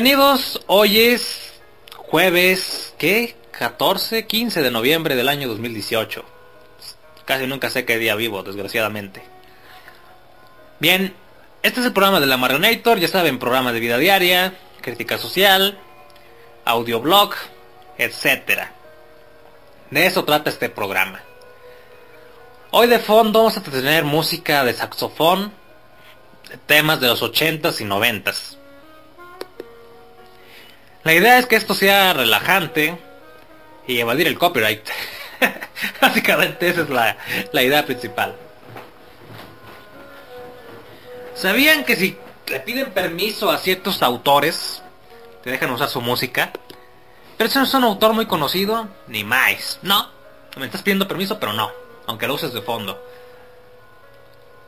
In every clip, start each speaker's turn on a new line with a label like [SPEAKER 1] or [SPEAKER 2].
[SPEAKER 1] Bienvenidos, hoy es jueves, ¿qué? 14, 15 de noviembre del año 2018. Casi nunca sé qué día vivo, desgraciadamente. Bien, este es el programa de la Marionator, ya saben, programa de vida diaria, crítica social, audioblog, etc. De eso trata este programa. Hoy de fondo vamos a tener música de saxofón, temas de los 80s y 90s. La idea es que esto sea relajante y evadir el copyright. Básicamente esa es la, la idea principal. ¿Sabían que si le piden permiso a ciertos autores, te dejan usar su música? Pero si no es un autor muy conocido, ni más. No, me estás pidiendo permiso, pero no, aunque lo uses de fondo.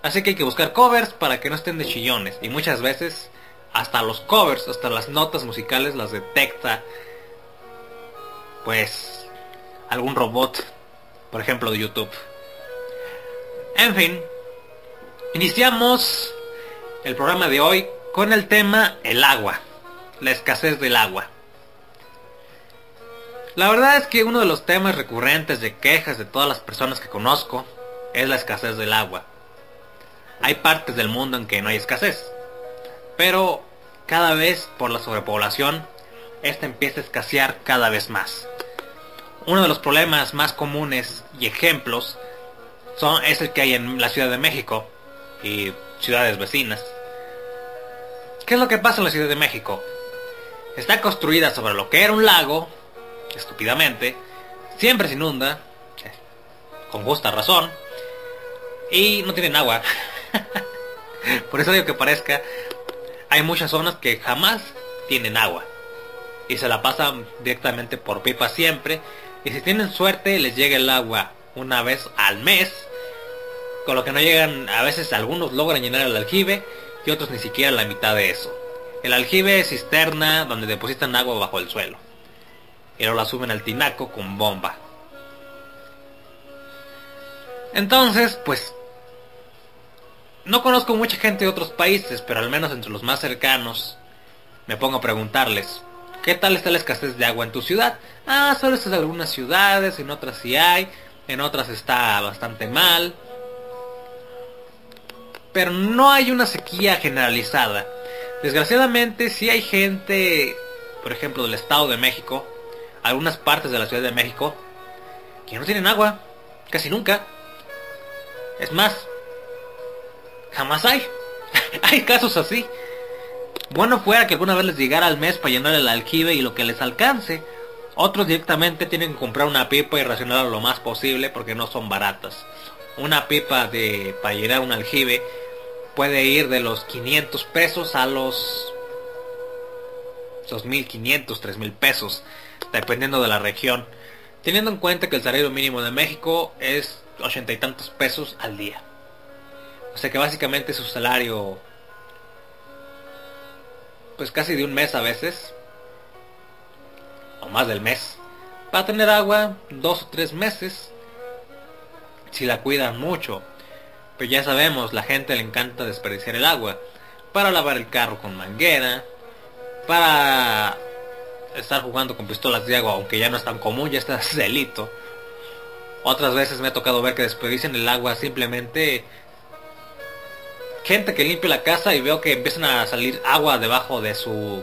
[SPEAKER 1] Así que hay que buscar covers para que no estén de chillones. Y muchas veces hasta los covers, hasta las notas musicales las detecta pues algún robot, por ejemplo de YouTube. En fin, iniciamos el programa de hoy con el tema el agua, la escasez del agua. La verdad es que uno de los temas recurrentes de quejas de todas las personas que conozco es la escasez del agua. Hay partes del mundo en que no hay escasez, pero cada vez por la sobrepoblación, esta empieza a escasear cada vez más. Uno de los problemas más comunes y ejemplos son, es el que hay en la Ciudad de México y ciudades vecinas. ¿Qué es lo que pasa en la Ciudad de México? Está construida sobre lo que era un lago, estúpidamente, siempre se inunda, con justa razón, y no tienen agua. Por eso digo que parezca hay muchas zonas que jamás tienen agua y se la pasan directamente por pipa siempre. Y si tienen suerte les llega el agua una vez al mes. Con lo que no llegan a veces algunos logran llenar el aljibe y otros ni siquiera la mitad de eso. El aljibe es cisterna donde depositan agua bajo el suelo y luego la suben al tinaco con bomba. Entonces pues no conozco mucha gente de otros países, pero al menos entre los más cercanos me pongo a preguntarles, ¿qué tal está la escasez de agua en tu ciudad? Ah, solo es en algunas ciudades, en otras sí hay, en otras está bastante mal. Pero no hay una sequía generalizada. Desgraciadamente sí hay gente, por ejemplo, del Estado de México, algunas partes de la Ciudad de México, que no tienen agua, casi nunca. Es más, Jamás hay. hay casos así. Bueno fuera que alguna vez les llegara al mes para llenar el aljibe y lo que les alcance. Otros directamente tienen que comprar una pipa y racionarla lo más posible porque no son baratas. Una pipa de para llenar un aljibe puede ir de los 500 pesos a los 2.500, 3.000 pesos, dependiendo de la región. Teniendo en cuenta que el salario mínimo de México es ochenta y tantos pesos al día. O sea que básicamente su salario, pues casi de un mes a veces, o más del mes, para tener agua dos o tres meses, si la cuidan mucho. Pero ya sabemos, la gente le encanta desperdiciar el agua, para lavar el carro con manguera, para estar jugando con pistolas de agua, aunque ya no es tan común, ya está delito. Otras veces me ha tocado ver que desperdician el agua simplemente gente que limpia la casa y veo que empiezan a salir agua debajo de su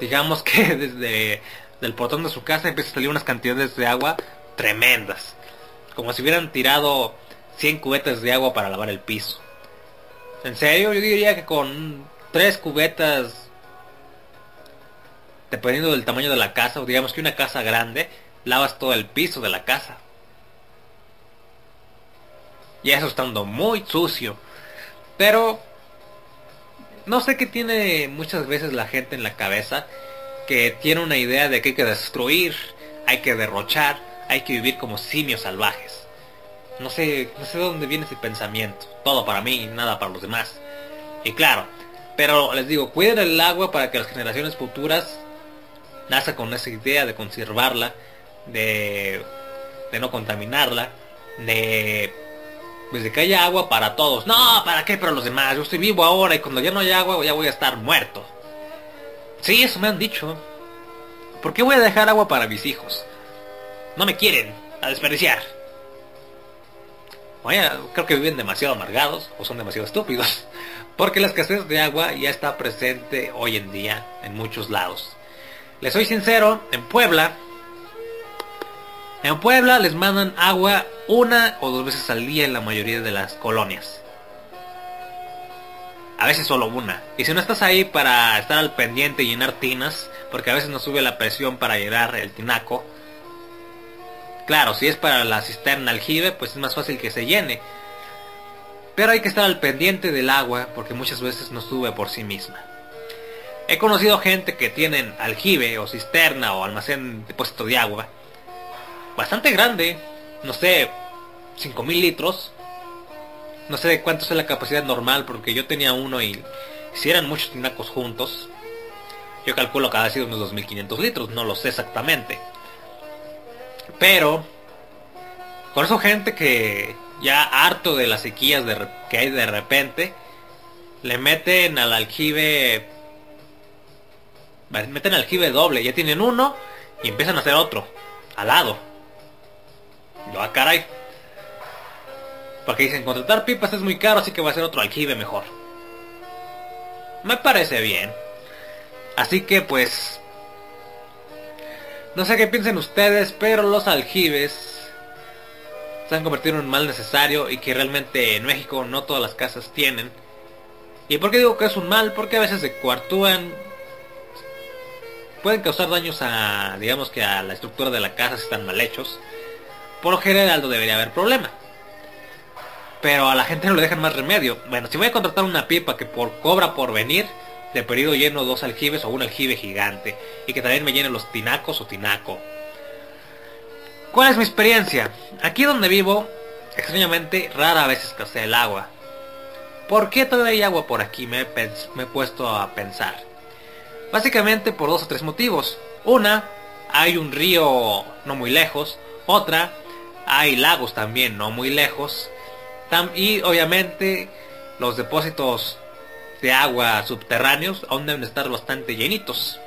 [SPEAKER 1] digamos que desde el portón de su casa empiezan a salir unas cantidades de agua tremendas. Como si hubieran tirado 100 cubetas de agua para lavar el piso. En serio yo diría que con tres cubetas dependiendo del tamaño de la casa o digamos que una casa grande lavas todo el piso de la casa y eso estando muy sucio. Pero no sé qué tiene muchas veces la gente en la cabeza que tiene una idea de que hay que destruir, hay que derrochar, hay que vivir como simios salvajes. No sé, no sé de dónde viene ese pensamiento. Todo para mí, nada para los demás. Y claro, pero les digo, cuiden el agua para que las generaciones futuras nacen con esa idea de conservarla, de, de no contaminarla, de desde que haya agua para todos. No, ¿para qué? Para los demás. Yo estoy vivo ahora y cuando ya no haya agua ya voy a estar muerto. Sí, eso me han dicho. ¿Por qué voy a dejar agua para mis hijos? No me quieren, a desperdiciar. Vaya, creo que viven demasiado amargados o son demasiado estúpidos. Porque la escasez de agua ya está presente hoy en día en muchos lados. Les soy sincero, en Puebla, en Puebla les mandan agua una o dos veces al día en la mayoría de las colonias. A veces solo una. Y si no estás ahí para estar al pendiente y llenar tinas, porque a veces no sube la presión para llenar el tinaco, Claro, si es para la cisterna aljibe, pues es más fácil que se llene. Pero hay que estar al pendiente del agua porque muchas veces no sube por sí misma. He conocido gente que tienen aljibe o cisterna o almacén depósito de agua bastante grande, no sé, 5000 litros. No sé cuánto es la capacidad normal porque yo tenía uno y si eran muchos tinacos juntos, yo calculo que ha sido unos 2500 litros, no lo sé exactamente. Pero, con eso gente que ya harto de las sequías que hay de repente, le meten al aljibe, meten al aljibe doble, ya tienen uno y empiezan a hacer otro, al lado. Yo, ah, caray. Porque dicen, contratar pipas es muy caro, así que va a ser otro aljibe mejor. Me parece bien. Así que pues no sé qué piensen ustedes, pero los aljibes se han convertido en un mal necesario y que realmente en México no todas las casas tienen. ¿Y por qué digo que es un mal? Porque a veces se cuartúan, pueden causar daños a, digamos que a la estructura de la casa si están mal hechos. Por lo general no debería haber problema. Pero a la gente no le dejan más remedio. Bueno, si voy a contratar una pipa que por cobra por venir, de periodo lleno dos aljibes o un aljibe gigante y que también me llenen los tinacos o tinaco. ¿Cuál es mi experiencia? Aquí donde vivo, extrañamente, rara vez escasea el agua. ¿Por qué todavía hay agua por aquí? Me me he puesto a pensar. Básicamente por dos o tres motivos. Una, hay un río no muy lejos. Otra, hay lagos también no muy lejos. Y obviamente los depósitos de agua subterráneos aún deben estar bastante llenitos.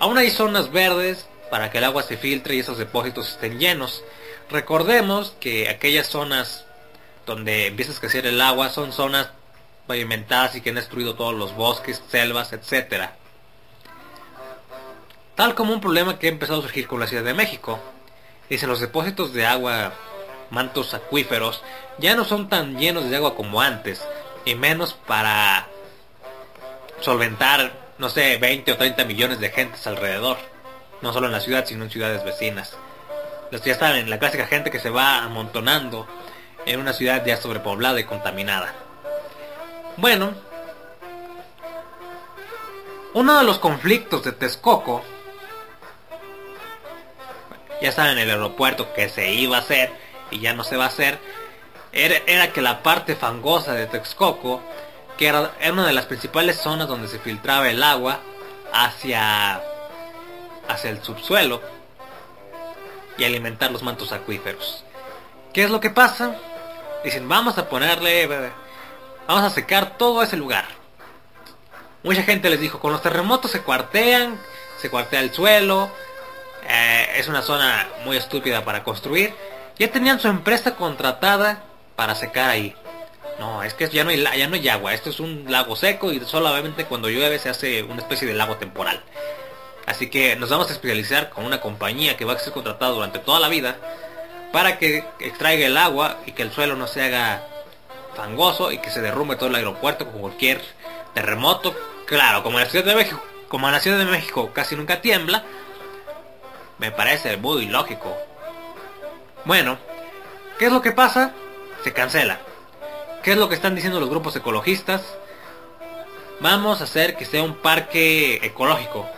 [SPEAKER 1] Aún hay zonas verdes para que el agua se filtre y esos depósitos estén llenos. Recordemos que aquellas zonas donde empieza a escasear el agua son zonas pavimentadas y que han destruido todos los bosques, selvas, etc. Tal como un problema que ha empezado a surgir con la Ciudad de México. Dice los depósitos de agua, mantos acuíferos, ya no son tan llenos de agua como antes, y menos para solventar, no sé, 20 o 30 millones de gentes alrededor. No solo en la ciudad, sino en ciudades vecinas. Los ya saben, la clásica gente que se va amontonando en una ciudad ya sobrepoblada y contaminada. Bueno, uno de los conflictos de Texcoco, ya saben, el aeropuerto que se iba a hacer y ya no se va a hacer, era, era que la parte fangosa de Texcoco que era, una de las principales zonas donde se filtraba el agua hacia, hacia el subsuelo y alimentar los mantos acuíferos. ¿Qué es lo que pasa? Dicen, vamos a ponerle, vamos a secar todo ese lugar. Mucha gente les dijo, con los terremotos se cuartean, se cuartea el suelo, eh, es una zona muy estúpida para construir. Ya tenían su empresa contratada para secar ahí. No, es que ya no hay, ya no hay agua. Esto es un lago seco y solamente cuando llueve se hace una especie de lago temporal. Así que nos vamos a especializar con una compañía que va a ser contratada durante toda la vida para que extraiga el agua y que el suelo no se haga fangoso y que se derrumbe todo el aeropuerto con cualquier terremoto. Claro, como en la Ciudad de México, como en la Ciudad de México casi nunca tiembla, me parece muy lógico. Bueno, ¿qué es lo que pasa? Se cancela. ¿Qué es lo que están diciendo los grupos ecologistas? Vamos a hacer que sea un parque ecológico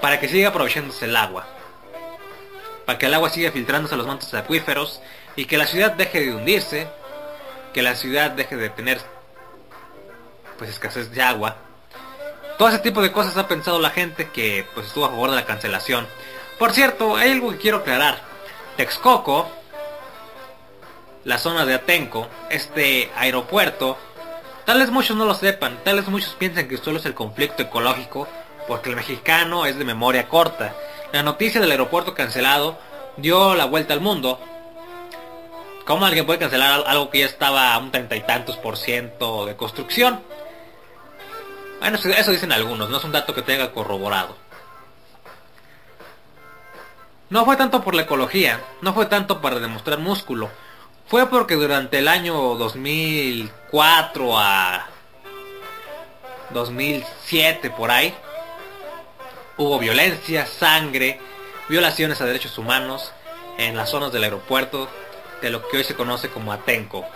[SPEAKER 1] para que siga aprovechándose el agua. Para que el agua siga filtrándose a los mantos acuíferos y que la ciudad deje de hundirse, que la ciudad deje de tener pues escasez de agua. Todo ese tipo de cosas ha pensado la gente que pues estuvo a favor de la cancelación. Por cierto, hay algo que quiero aclarar. Texcoco la zona de Atenco, este aeropuerto, tal vez muchos no lo sepan, tal vez muchos piensan que solo es el conflicto ecológico, porque el mexicano es de memoria corta. La noticia del aeropuerto cancelado dio la vuelta al mundo. ¿Cómo alguien puede cancelar algo que ya estaba a un treinta y tantos por ciento de construcción? Bueno, eso dicen algunos, no es un dato que tenga corroborado. No fue tanto por la ecología, no fue tanto para demostrar músculo, fue porque durante el año 2004 a 2007 por ahí, hubo violencia, sangre, violaciones a derechos humanos en las zonas del aeropuerto de lo que hoy se conoce como Atenco.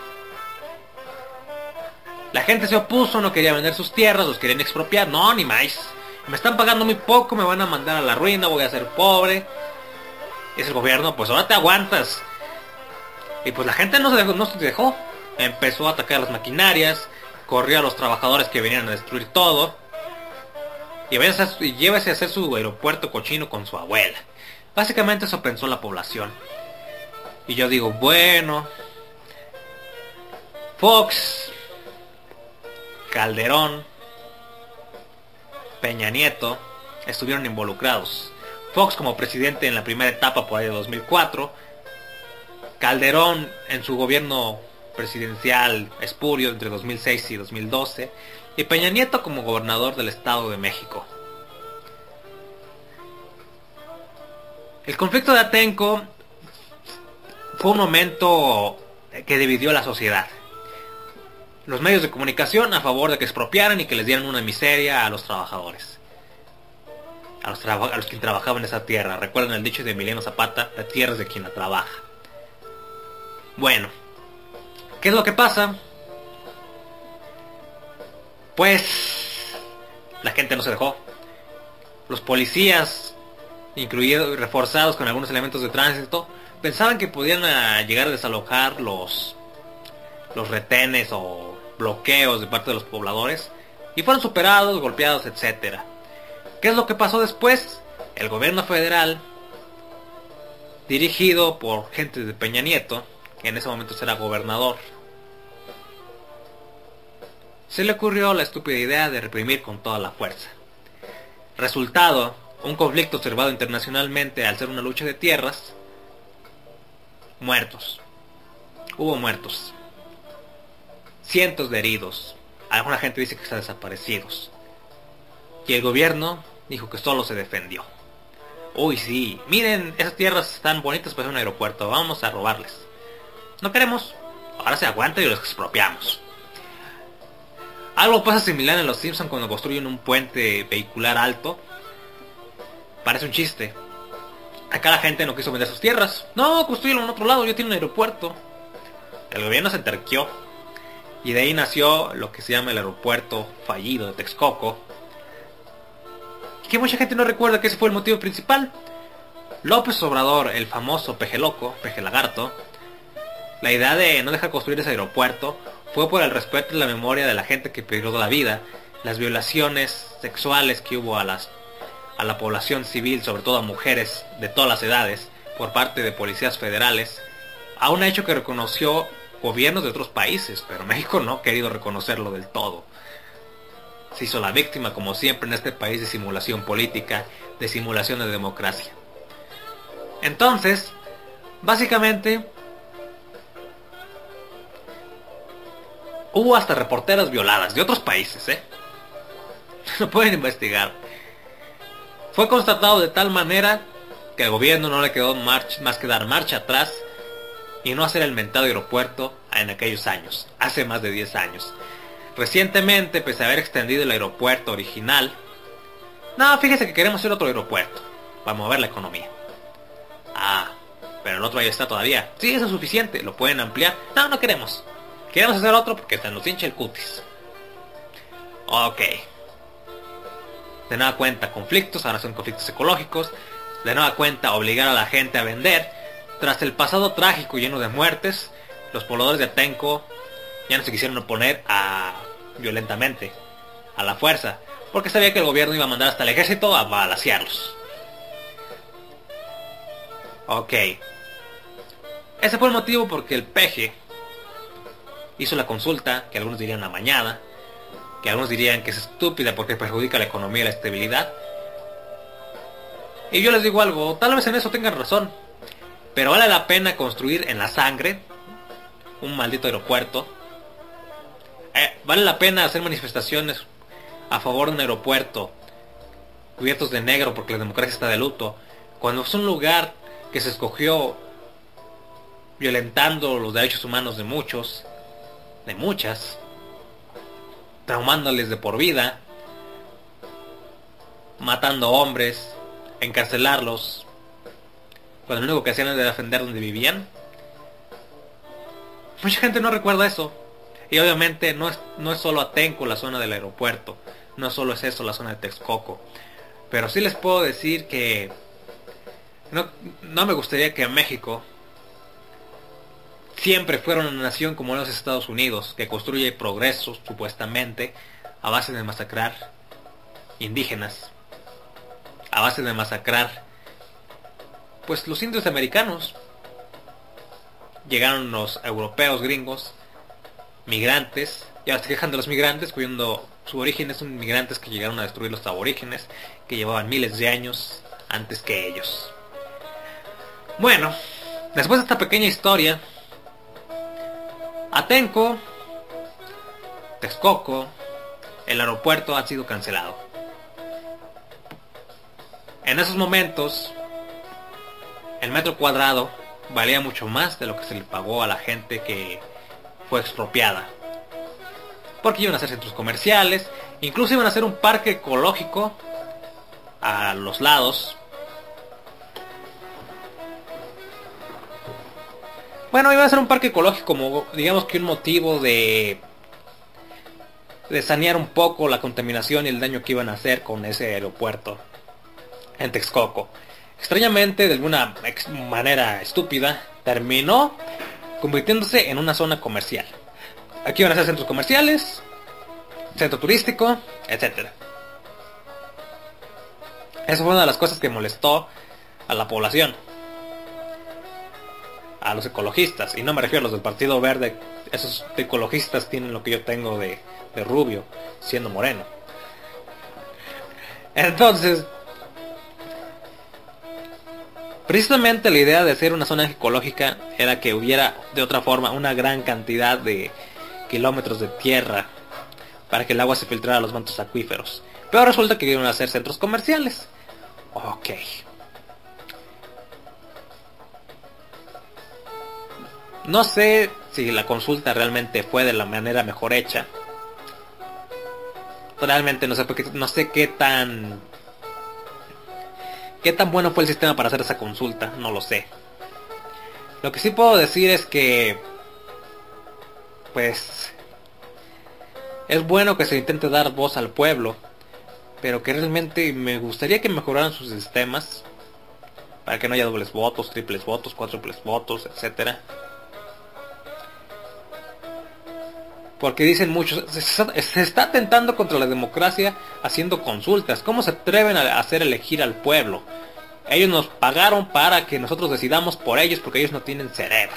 [SPEAKER 1] La gente se opuso, no quería vender sus tierras, los querían expropiar. No, ni más. Me están pagando muy poco, me van a mandar a la ruina, voy a ser pobre. Es el gobierno, pues ahora te aguantas. Y pues la gente no se dejó. Empezó a atacar las maquinarias, corrió a los trabajadores que venían a destruir todo. Y, y llévese a hacer su aeropuerto cochino con su abuela. Básicamente eso pensó la población. Y yo digo, bueno, Fox Calderón, Peña Nieto estuvieron involucrados. Fox como presidente en la primera etapa por ahí de 2004, Calderón en su gobierno presidencial espurio entre 2006 y 2012 y Peña Nieto como gobernador del Estado de México. El conflicto de Atenco fue un momento que dividió la sociedad los medios de comunicación a favor de que expropiaran y que les dieran una miseria a los trabajadores. A los, a que trabajaban en esa tierra. Recuerden el dicho de Emiliano Zapata, la tierra es de quien la trabaja. Bueno, ¿qué es lo que pasa? Pues la gente no se dejó. Los policías, incluidos reforzados con algunos elementos de tránsito, pensaban que podían ah, llegar a desalojar los los retenes o bloqueos de parte de los pobladores y fueron superados, golpeados, etc. ¿Qué es lo que pasó después? El gobierno federal, dirigido por gente de Peña Nieto, que en ese momento será gobernador, se le ocurrió la estúpida idea de reprimir con toda la fuerza. Resultado, un conflicto observado internacionalmente al ser una lucha de tierras, muertos. Hubo muertos cientos de heridos. Alguna gente dice que están desaparecidos. Y el gobierno dijo que solo se defendió. Uy, sí, miren, esas tierras están bonitas para un aeropuerto, vamos a robarles. No queremos, ahora se aguanta y los expropiamos. Algo pasa similar en Los Simpsons cuando construyen un puente vehicular alto. Parece un chiste. Acá la gente no quiso vender sus tierras. No, construyeron en otro lado, yo tengo un aeropuerto. El gobierno se enterqueó y de ahí nació lo que se llama el aeropuerto fallido de Texcoco. Que mucha gente no recuerda que ese fue el motivo principal. López Obrador, el famoso peje loco, peje lagarto, la idea de no dejar construir ese aeropuerto fue por el respeto y la memoria de la gente que perdió la vida, las violaciones sexuales que hubo a, las, a la población civil, sobre todo a mujeres de todas las edades, por parte de policías federales, a un hecho que reconoció gobiernos de otros países, pero México no ha querido reconocerlo del todo. Se hizo la víctima, como siempre, en este país de simulación política, de simulación de democracia. Entonces, básicamente, hubo hasta reporteras violadas de otros países, ¿eh? Lo pueden investigar. Fue constatado de tal manera que al gobierno no le quedó más que dar marcha atrás y no hacer el mentado aeropuerto en aquellos años, hace más de 10 años. Recientemente, pese a haber extendido el aeropuerto original, no, fíjese que queremos hacer otro aeropuerto para mover la economía. Ah, pero el otro ahí está todavía. Sí, eso es suficiente, lo pueden ampliar. No, no queremos. Queremos hacer otro porque se nos hincha el cutis. Ok. De nada cuenta conflictos, ahora son conflictos ecológicos. De nada cuenta obligar a la gente a vender tras el pasado trágico lleno de muertes, los pobladores de Atenco ya no se quisieron oponer a violentamente, a la fuerza, porque sabía que el gobierno iba a mandar hasta el ejército a balasearlos. Ok. Ese fue el motivo porque el peje hizo la consulta, que algunos dirían amañada, que algunos dirían que es estúpida porque perjudica la economía y la estabilidad. Y yo les digo algo, tal vez en eso tengan razón, pero vale la pena construir en la sangre un maldito aeropuerto. Eh, vale la pena hacer manifestaciones a favor de un aeropuerto cubiertos de negro porque la democracia está de luto. Cuando es un lugar que se escogió violentando los derechos humanos de muchos, de muchas, traumándoles de por vida, matando hombres, encarcelarlos, cuando lo único que hacían era defender donde vivían. Mucha gente no recuerda eso. Y obviamente no es, no es solo Atenco la zona del aeropuerto, no solo es eso la zona de Texcoco. Pero sí les puedo decir que no, no me gustaría que México siempre fuera una nación como los Estados Unidos, que construye progresos supuestamente a base de masacrar indígenas, a base de masacrar pues los indios americanos. Llegaron los europeos gringos, migrantes, y ahora se quejan de los migrantes, su origen son migrantes que llegaron a destruir los aborígenes, que llevaban miles de años antes que ellos. Bueno, después de esta pequeña historia, Atenco, Texcoco, el aeropuerto ha sido cancelado. En esos momentos, el metro cuadrado valía mucho más de lo que se le pagó a la gente que fue expropiada. Porque iban a hacer centros comerciales, incluso iban a hacer un parque ecológico a los lados Bueno, iba a ser un parque ecológico como, digamos que un motivo de, de sanear un poco la contaminación y el daño que iban a hacer con ese aeropuerto en Texcoco. Extrañamente, de alguna manera estúpida, terminó convirtiéndose en una zona comercial. Aquí iban a ser centros comerciales, centro turístico, etc. Eso fue una de las cosas que molestó a la población a los ecologistas. Y no me refiero a los del Partido Verde. Esos ecologistas tienen lo que yo tengo de, rubio, siendo moreno. Entonces, precisamente la idea de hacer una zona ecológica era que hubiera de otra forma una gran cantidad de kilómetros de tierra para que el agua se filtrara a los mantos acuíferos. Pero resulta que a hacer centros comerciales. Ok. No sé si la consulta realmente fue de la manera mejor hecha. Realmente no sé porque no sé qué tan qué tan bueno fue el sistema para hacer esa consulta, no lo sé. Lo que sí puedo decir es que pues es bueno que se intente dar voz al pueblo, pero que realmente me gustaría que mejoraran sus sistemas para que no haya dobles votos, triples votos, cuádruples votos, etcétera. Porque dicen muchos, se está, atentando contra la democracia haciendo consultas. ¿Cómo se atreven a hacer elegir al pueblo? Ellos nos pagaron para que nosotros decidamos por ellos porque ellos no tienen cerebro.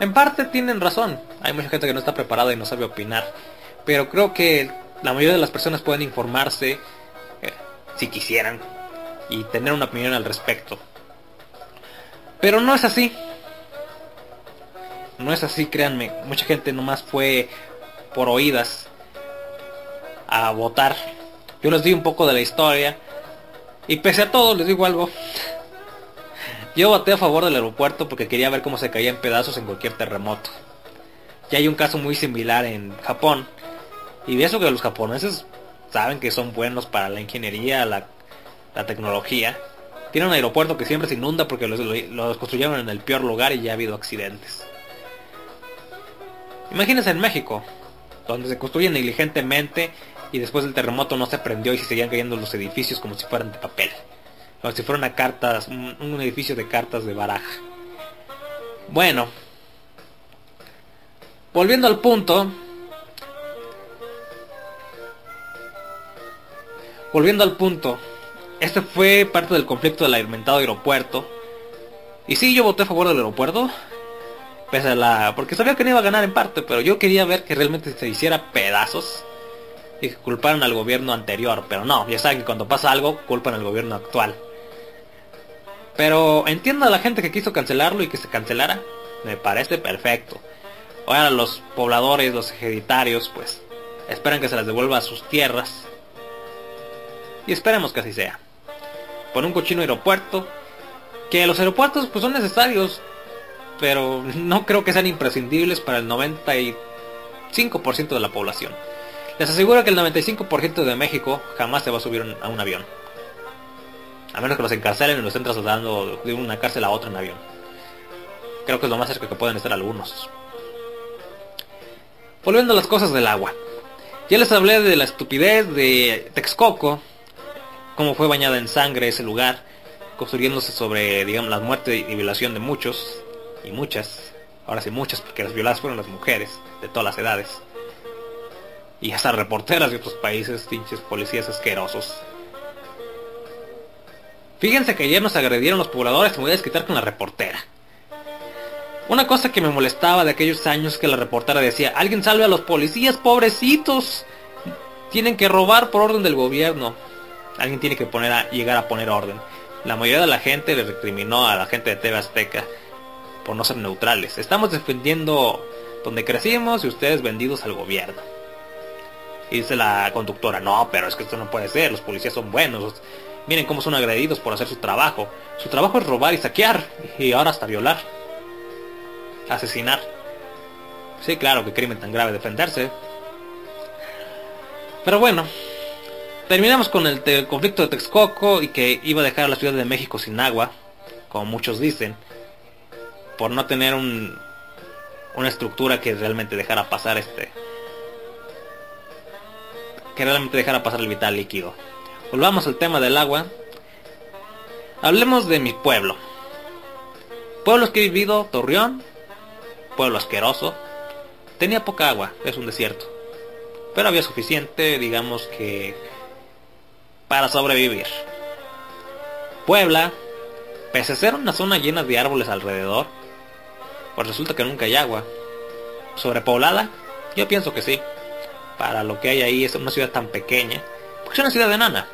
[SPEAKER 1] En parte tienen razón. Hay mucha gente que no está preparada y no sabe opinar. Pero creo que la mayoría de las personas pueden informarse eh, si quisieran y tener una opinión al respecto. Pero no es así no es así, créanme. Mucha gente nomás fue por oídas a votar. Yo les di un poco de la historia. Y pese a todo, les digo algo. Yo voté a favor del aeropuerto porque quería ver cómo se caía en pedazos en cualquier terremoto. Ya hay un caso muy similar en Japón. Y de eso que los japoneses saben que son buenos para la ingeniería, la, tecnología. Tienen un aeropuerto que siempre se inunda porque los, los construyeron en el peor lugar y ya ha habido accidentes. Imagínense en México, donde se construye negligentemente y después del terremoto no se prendió y se seguían cayendo los edificios como si fueran de papel. Como si fuera una un, edificio de cartas de baraja. Bueno, volviendo al punto, volviendo al punto, este fue parte del conflicto del alimentado aeropuerto Y sí, yo voté a favor del aeropuerto. Pese a la... Porque sabía que no iba a ganar en parte, pero yo quería ver que realmente se hiciera pedazos. Y que culparan al gobierno anterior. Pero no, ya saben que cuando pasa algo, culpan al gobierno actual. Pero entiendo a la gente que quiso cancelarlo y que se cancelara. Me parece perfecto. Ahora los pobladores, los hereditarios, pues esperan que se les devuelva a sus tierras. Y esperemos que así sea. Por un cochino aeropuerto. Que los aeropuertos pues son necesarios. Pero no creo que sean imprescindibles para el 95% de la población. Les aseguro que el 95% de México jamás se va a subir a un avión. A menos que los encarcelen y los estén trasladando de una cárcel a otra en avión. Creo que es lo más cerca que pueden estar algunos. Volviendo a las cosas del agua. Ya les hablé de la estupidez de Texcoco, cómo fue bañada en sangre ese lugar, construyéndose sobre, digamos, la muerte y violación de muchos, y muchas, ahora sí muchas, porque las violadas fueron las mujeres, de todas las edades. Y hasta reporteras de otros países, pinches policías asquerosos. Fíjense que ayer nos agredieron los pobladores, me voy a desquitar con la reportera. Una cosa que me molestaba de aquellos años que la reportera decía, alguien salve a los policías, pobrecitos. Tienen que robar por orden del gobierno. Alguien tiene que poner a, llegar a poner orden. La mayoría de la gente le recriminó a la gente de TV Azteca por no ser neutrales. Estamos defendiendo donde crecimos y ustedes vendidos al gobierno. Y dice la conductora, no, pero es que esto no puede ser, los policías son buenos. Miren cómo son agredidos por hacer su trabajo. Su trabajo es robar y saquear. Y ahora hasta violar. Asesinar. Sí, claro, que crimen tan grave defenderse. Pero bueno, terminamos con el conflicto de Texcoco y que iba a dejar a la Ciudad de México sin agua, como muchos dicen, por no tener un, una estructura que realmente dejara pasar este... Que realmente dejara pasar el vital líquido. Volvamos al tema del agua. Hablemos de mi pueblo. Pueblos que he vivido, Torreón, pueblo asqueroso. Tenía poca agua, es un desierto. Pero había suficiente, digamos que, para sobrevivir. Puebla, pese a ser una zona llena de árboles alrededor, pues resulta que nunca hay agua. ¿Sobrepoblada? Yo pienso que sí. Para lo que hay ahí es una ciudad tan pequeña. Porque es una ciudad enana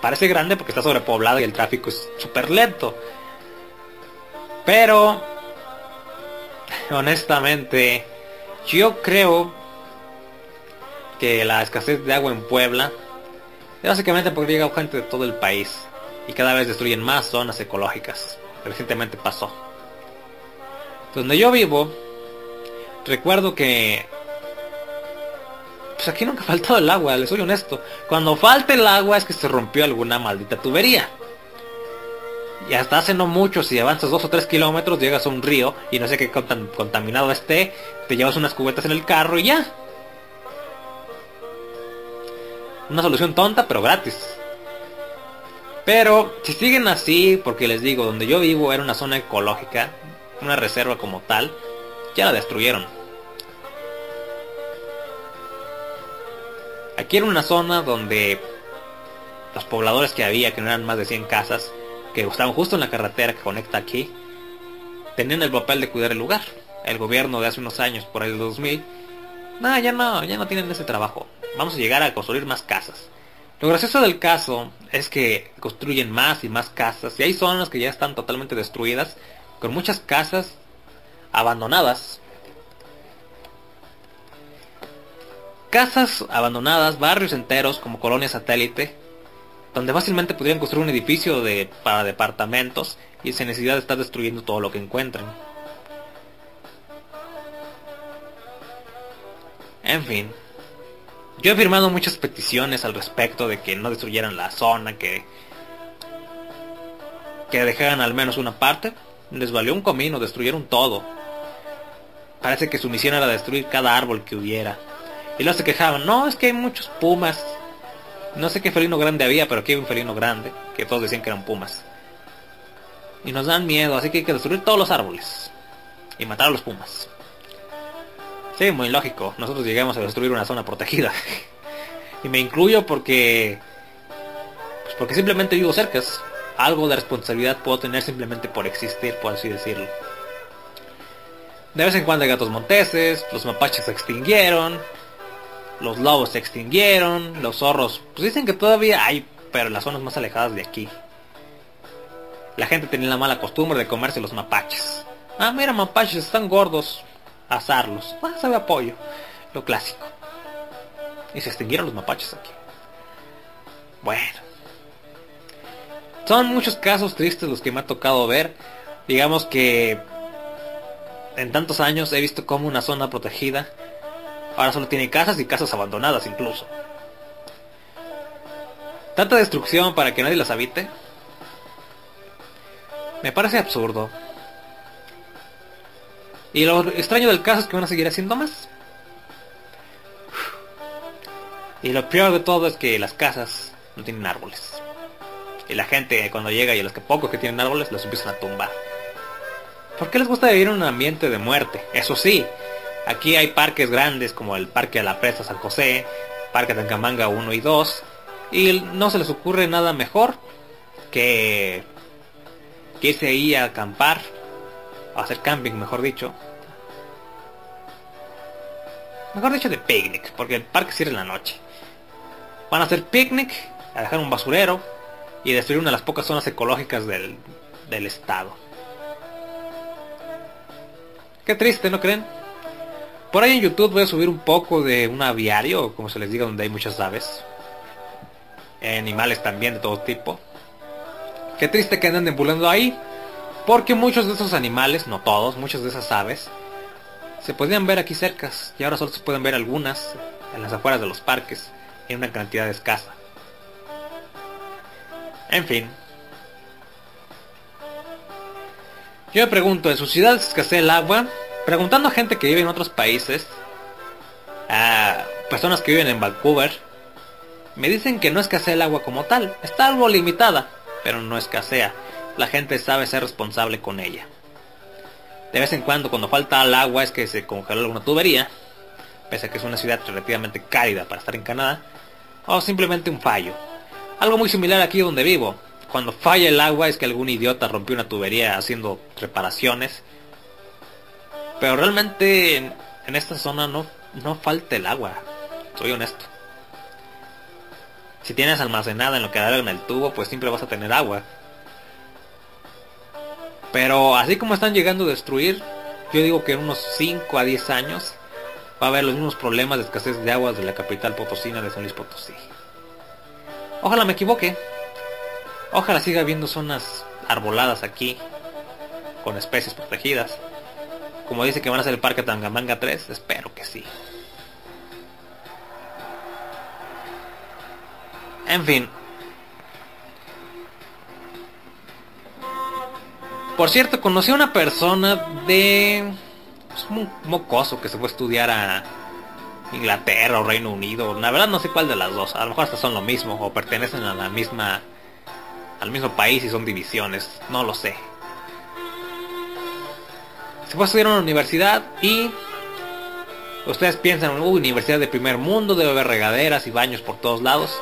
[SPEAKER 1] parece grande porque está sobrepoblada y el tráfico es súper lento. Pero, honestamente, yo creo que la escasez de agua en Puebla es básicamente porque llega gente de todo el país y cada vez destruyen más zonas ecológicas. Recientemente pasó. Donde yo vivo, recuerdo que pues aquí nunca ha faltado el agua, les soy honesto. Cuando falta el agua es que se rompió alguna maldita tubería. Y hasta hace no mucho, si avanzas dos o tres kilómetros, llegas a un río y no sé qué contaminado esté, te llevas unas cubetas en el carro y ya. Una solución tonta, pero gratis. Pero si siguen así, porque les digo, donde yo vivo era una zona ecológica, una reserva como tal, ya la destruyeron. Aquí era una zona donde los pobladores que había, que no eran más de 100 casas, que estaban justo en la carretera que conecta aquí, tenían el papel de cuidar el lugar. El gobierno de hace unos años, por el 2000, no, ya no, ya no tienen ese trabajo. Vamos a llegar a construir más casas. Lo gracioso del caso es que construyen más y más casas y hay zonas que ya están totalmente destruidas, con muchas casas abandonadas casas abandonadas, barrios enteros como colonia satélite, donde fácilmente podrían construir un edificio de, para departamentos y sin necesidad de estar destruyendo todo lo que encuentren. En fin, yo he firmado muchas peticiones al respecto de que no destruyeran la zona, que que dejaran al menos una parte. Les valió un comino, destruyeron todo. Parece que su misión era destruir cada árbol que hubiera. Y luego se quejaban, no, es que hay muchos pumas. No sé qué felino grande había, pero aquí hay un felino grande, que todos decían que eran pumas. Y nos dan miedo, así que hay que destruir todos los árboles. Y matar a los pumas. Sí, muy lógico. Nosotros llegamos a destruir una zona protegida. y me incluyo porque... Pues porque simplemente vivo cerca. Algo de responsabilidad puedo tener simplemente por existir, por así decirlo. De vez en cuando hay gatos monteses, los mapaches se extinguieron, los lobos se extinguieron, los zorros, pues dicen que todavía hay, pero en las zonas más alejadas de aquí. La gente tenía la mala costumbre de comerse los mapaches. Ah, mira, mapaches, están gordos. Asarlos. Ah, sabe apoyo. Lo clásico. Y se extinguieron los mapaches aquí. Bueno. Son muchos casos tristes los que me ha tocado ver. Digamos que en tantos años he visto como una zona protegida ahora solo tiene casas y casas abandonadas incluso. Tanta destrucción para que nadie las habite. Me parece absurdo. Y lo extraño del caso es que van a seguir haciendo más. Y lo peor de todo es que las casas no tienen árboles. Y la gente cuando llega y a los que pocos que tienen árboles los empiezan a tumbar. ¿Por qué les gusta vivir en un ambiente de muerte? Eso sí, aquí hay parques grandes como el Parque de la Presa San José, Parque Tancamanga 1 y 2, y no se les ocurre nada mejor que, que irse ahí a acampar, a hacer camping, mejor dicho. Mejor dicho de picnic, porque el parque cierra en la noche. Van a hacer picnic, a dejar un basurero y destruir una de las pocas zonas ecológicas del, del estado. Qué triste, ¿no creen? Por ahí en YouTube voy a subir un poco de un aviario, como se les diga, donde hay muchas aves. Animales también de todo tipo. Qué triste que anden deambulando ahí. Porque muchos de esos animales, no todos, muchas de esas aves, se podían ver aquí cerca. Y ahora solo se pueden ver algunas en las afueras de los parques, en una cantidad escasa. En fin, Yo me pregunto, ¿en sus ciudades escasea el agua? Preguntando a gente que vive en otros países, a personas que viven en Vancouver, me dicen que no escasea el agua como tal. Está algo limitada, pero no escasea. La gente sabe ser responsable con ella. De vez en cuando, cuando falta el agua, es que se congeló alguna tubería, pese a que es una ciudad relativamente cálida para estar en Canadá, o simplemente un fallo. Algo muy similar aquí donde vivo cuando falla el agua es que algún idiota rompió una tubería haciendo reparaciones. Pero realmente en, esta zona no, no falta el agua. Soy honesto. Si tienes almacenada en lo que en el tubo, pues siempre vas a tener agua. Pero así como están llegando a destruir, yo digo que en unos 5 a 10 años va a haber los mismos problemas de escasez de agua de la capital potosina de San Luis Potosí. Ojalá me equivoque. Ojalá siga habiendo zonas arboladas aquí, con especies protegidas. Como dice que van a ser el Parque Tangamanga 3, espero que sí. En fin. Por cierto, conocí a una persona de... Es un mocoso que se fue a estudiar a Inglaterra o Reino Unido. La verdad no sé cuál de las dos. A lo mejor hasta son lo mismo o pertenecen a la misma al mismo país y son divisiones, no lo sé. Se fue a estudiar en una universidad y ustedes piensan, uh, universidad de primer mundo, debe haber regaderas y baños por todos lados.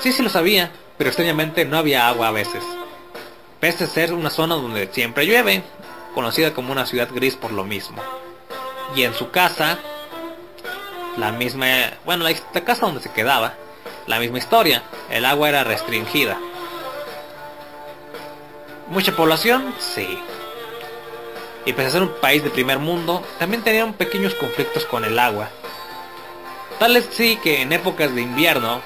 [SPEAKER 1] Sí, sí lo sabía, pero extrañamente no había agua a veces. Pese a ser una zona donde siempre llueve, conocida como una ciudad gris por lo mismo. Y en su casa, la misma, bueno, la casa donde se quedaba, la misma historia, el agua era restringida. ¿Mucha población? Sí. Y pese a ser un país de primer mundo, también tenían pequeños conflictos con el agua. Tal es sí que en épocas de invierno,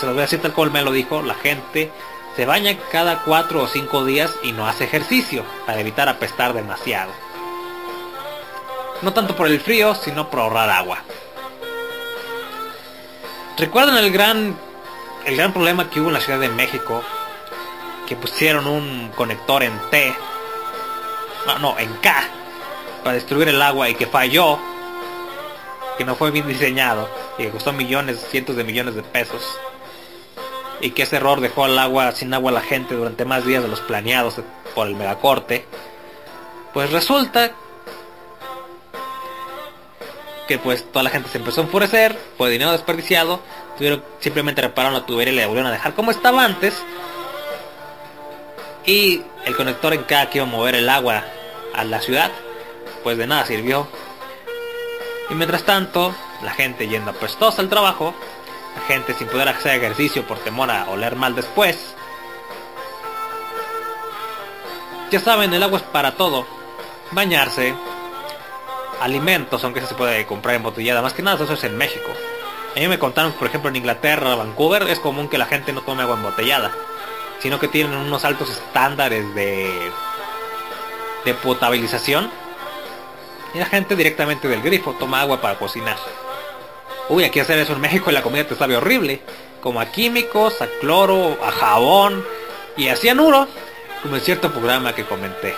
[SPEAKER 1] se los voy a decir tal cual me lo dijo, la gente se baña cada 4 o 5 días y no hace ejercicio para evitar apestar demasiado. No tanto por el frío, sino por ahorrar agua. ¿Recuerdan el gran, el gran problema que hubo en la Ciudad de México que pusieron un conector en T, no, no, en K, para destruir el agua y que falló, que no fue bien diseñado y que costó millones, cientos de millones de pesos. Y que ese error dejó al agua sin agua a la gente durante más días de los planeados por el megacorte. Pues resulta que pues toda la gente se empezó a enfurecer, fue dinero desperdiciado, tuvieron simplemente repararon la tubería y le volvieron a dejar como estaba antes y el conector en cada que iba a mover el agua a la ciudad, pues de nada sirvió. Y mientras tanto, la gente yendo apestosa al trabajo, la gente sin poder hacer ejercicio por temor a oler mal después. Ya saben, el agua es para todo. Bañarse, alimentos, aunque se puede comprar embotellada, más que nada eso es en México. A mí me contaron, por ejemplo, en Inglaterra, Vancouver, es común que la gente no tome agua embotellada, sino que tienen unos altos estándares de, de potabilización. Y la gente directamente del grifo toma agua para cocinar. Uy, aquí hacer eso en México y la comida te sabe horrible. Como a químicos, a cloro, a jabón y a cianuro, como en cierto programa que comenté.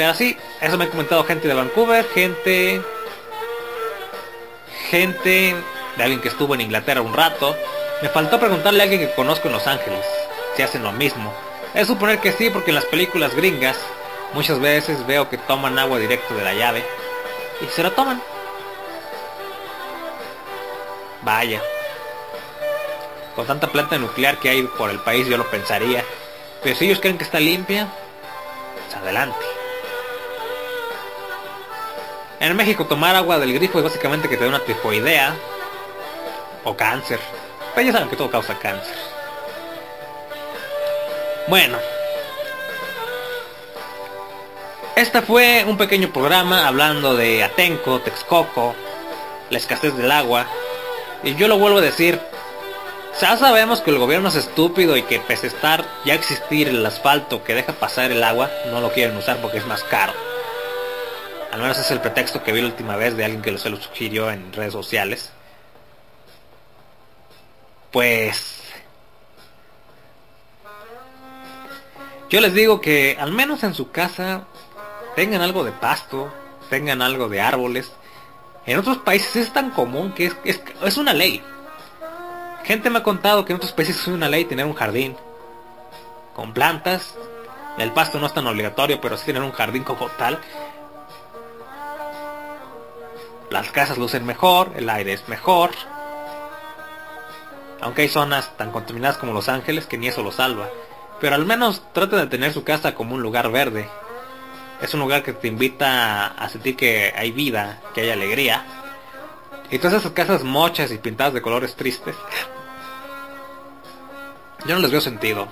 [SPEAKER 1] Pero así, eso me ha comentado gente de Vancouver, gente gente, de alguien que estuvo en Inglaterra un rato. Me faltó preguntarle a alguien que conozco en Los Ángeles si hacen lo mismo. Es suponer que sí, porque en las películas gringas muchas veces veo que toman agua directo de la llave y se la toman. Vaya. Con tanta planta nuclear que hay por el país yo lo pensaría. Pero si ellos creen que está limpia, pues adelante. En México tomar agua del grifo es básicamente que te da una tifoidea o cáncer. Pero ya saben que todo causa cáncer. Bueno. Este fue un pequeño programa hablando de Atenco, Texcoco, la escasez del agua. Y yo lo vuelvo a decir, ya sabemos que el gobierno es estúpido y que pese a estar ya existir el asfalto que deja pasar el agua, no lo quieren usar porque es más caro. Al menos es el pretexto que vi la última vez de alguien que se lo sugirió en redes sociales. Pues... Yo les digo que al menos en su casa tengan algo de pasto, tengan algo de árboles. En otros países es tan común que es, es, una ley. Gente me ha contado que en otros países es una ley tener un jardín con plantas. El pasto no es tan obligatorio, pero sí tener un jardín como tal. Las casas lucen mejor, el aire es mejor. Aunque hay zonas tan contaminadas como Los Ángeles que ni eso lo salva. Pero al menos traten de tener su casa como un lugar verde. Es un lugar que te invita a sentir que hay vida, que hay alegría. Y todas esas casas mochas y pintadas de colores tristes. Yo no les veo sentido.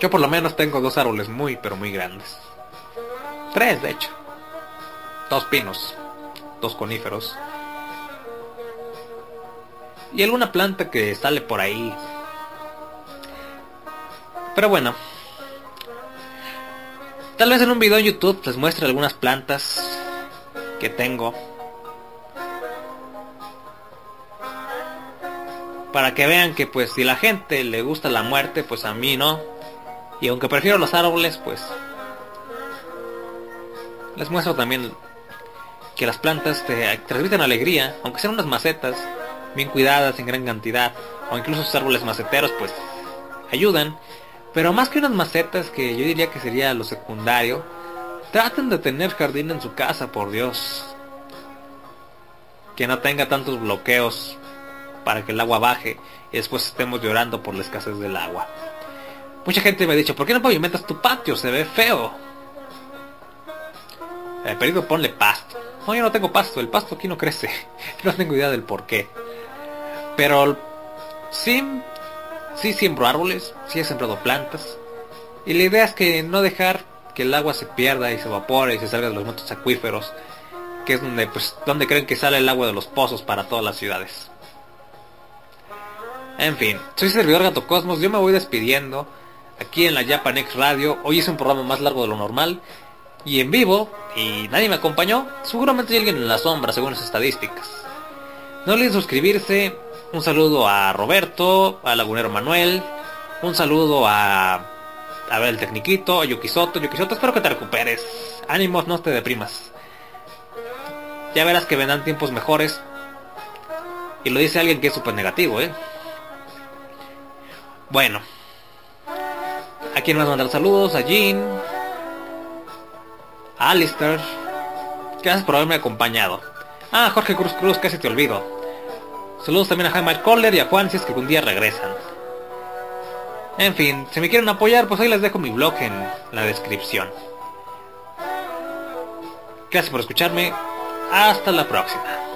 [SPEAKER 1] Yo por lo menos tengo dos árboles muy, pero muy grandes. Tres, de hecho. Dos pinos dos coníferos. Y alguna planta que sale por ahí. Pero bueno. Tal vez en un video en YouTube les muestre algunas plantas que tengo. Para que vean que pues si la gente le gusta la muerte, pues a mí no. Y aunque prefiero los árboles, pues les muestro también que las plantas te transmiten alegría, aunque sean unas macetas bien cuidadas en gran cantidad, o incluso sus árboles maceteros, pues ayudan. Pero más que unas macetas, que yo diría que sería lo secundario, traten de tener jardín en su casa, por Dios. Que no tenga tantos bloqueos para que el agua baje y después estemos llorando por la escasez del agua. Mucha gente me ha dicho, ¿por qué no pavimentas tu patio? Se ve feo. El perito ponle pasto. No, yo no tengo pasto, el pasto aquí no crece. no tengo idea del por qué. Pero sí, sí siembro árboles, sí he sembrado plantas. Y la idea es que no dejar que el agua se pierda y se evapore y se salga de los montes acuíferos, que es donde, pues, donde creen que sale el agua de los pozos para todas las ciudades. En fin, soy servidor Gato Cosmos, yo me voy despidiendo aquí en la Japanex Radio. Hoy es un programa más largo de lo normal y en vivo y nadie me acompañó, seguramente hay alguien en la sombra según las estadísticas. No olviden suscribirse. Un saludo a Roberto, a Lagunero Manuel, un saludo a a ver el Tecniquito, a Yukisoto, Yukisoto, espero que te recuperes. Ánimos, no te deprimas. Ya verás que vendrán tiempos mejores. Y lo dice alguien que es súper negativo, ¿eh? Bueno. ¿A quién más mandar saludos? A Jean, Alistair. Gracias por haberme acompañado. Ah, Jorge Cruz Cruz, casi te olvido. Saludos también a Jaime Kohler y a Juan que algún día regresan. En fin, si me quieren apoyar, pues ahí les dejo mi blog en la descripción. Gracias por escucharme. Hasta la próxima.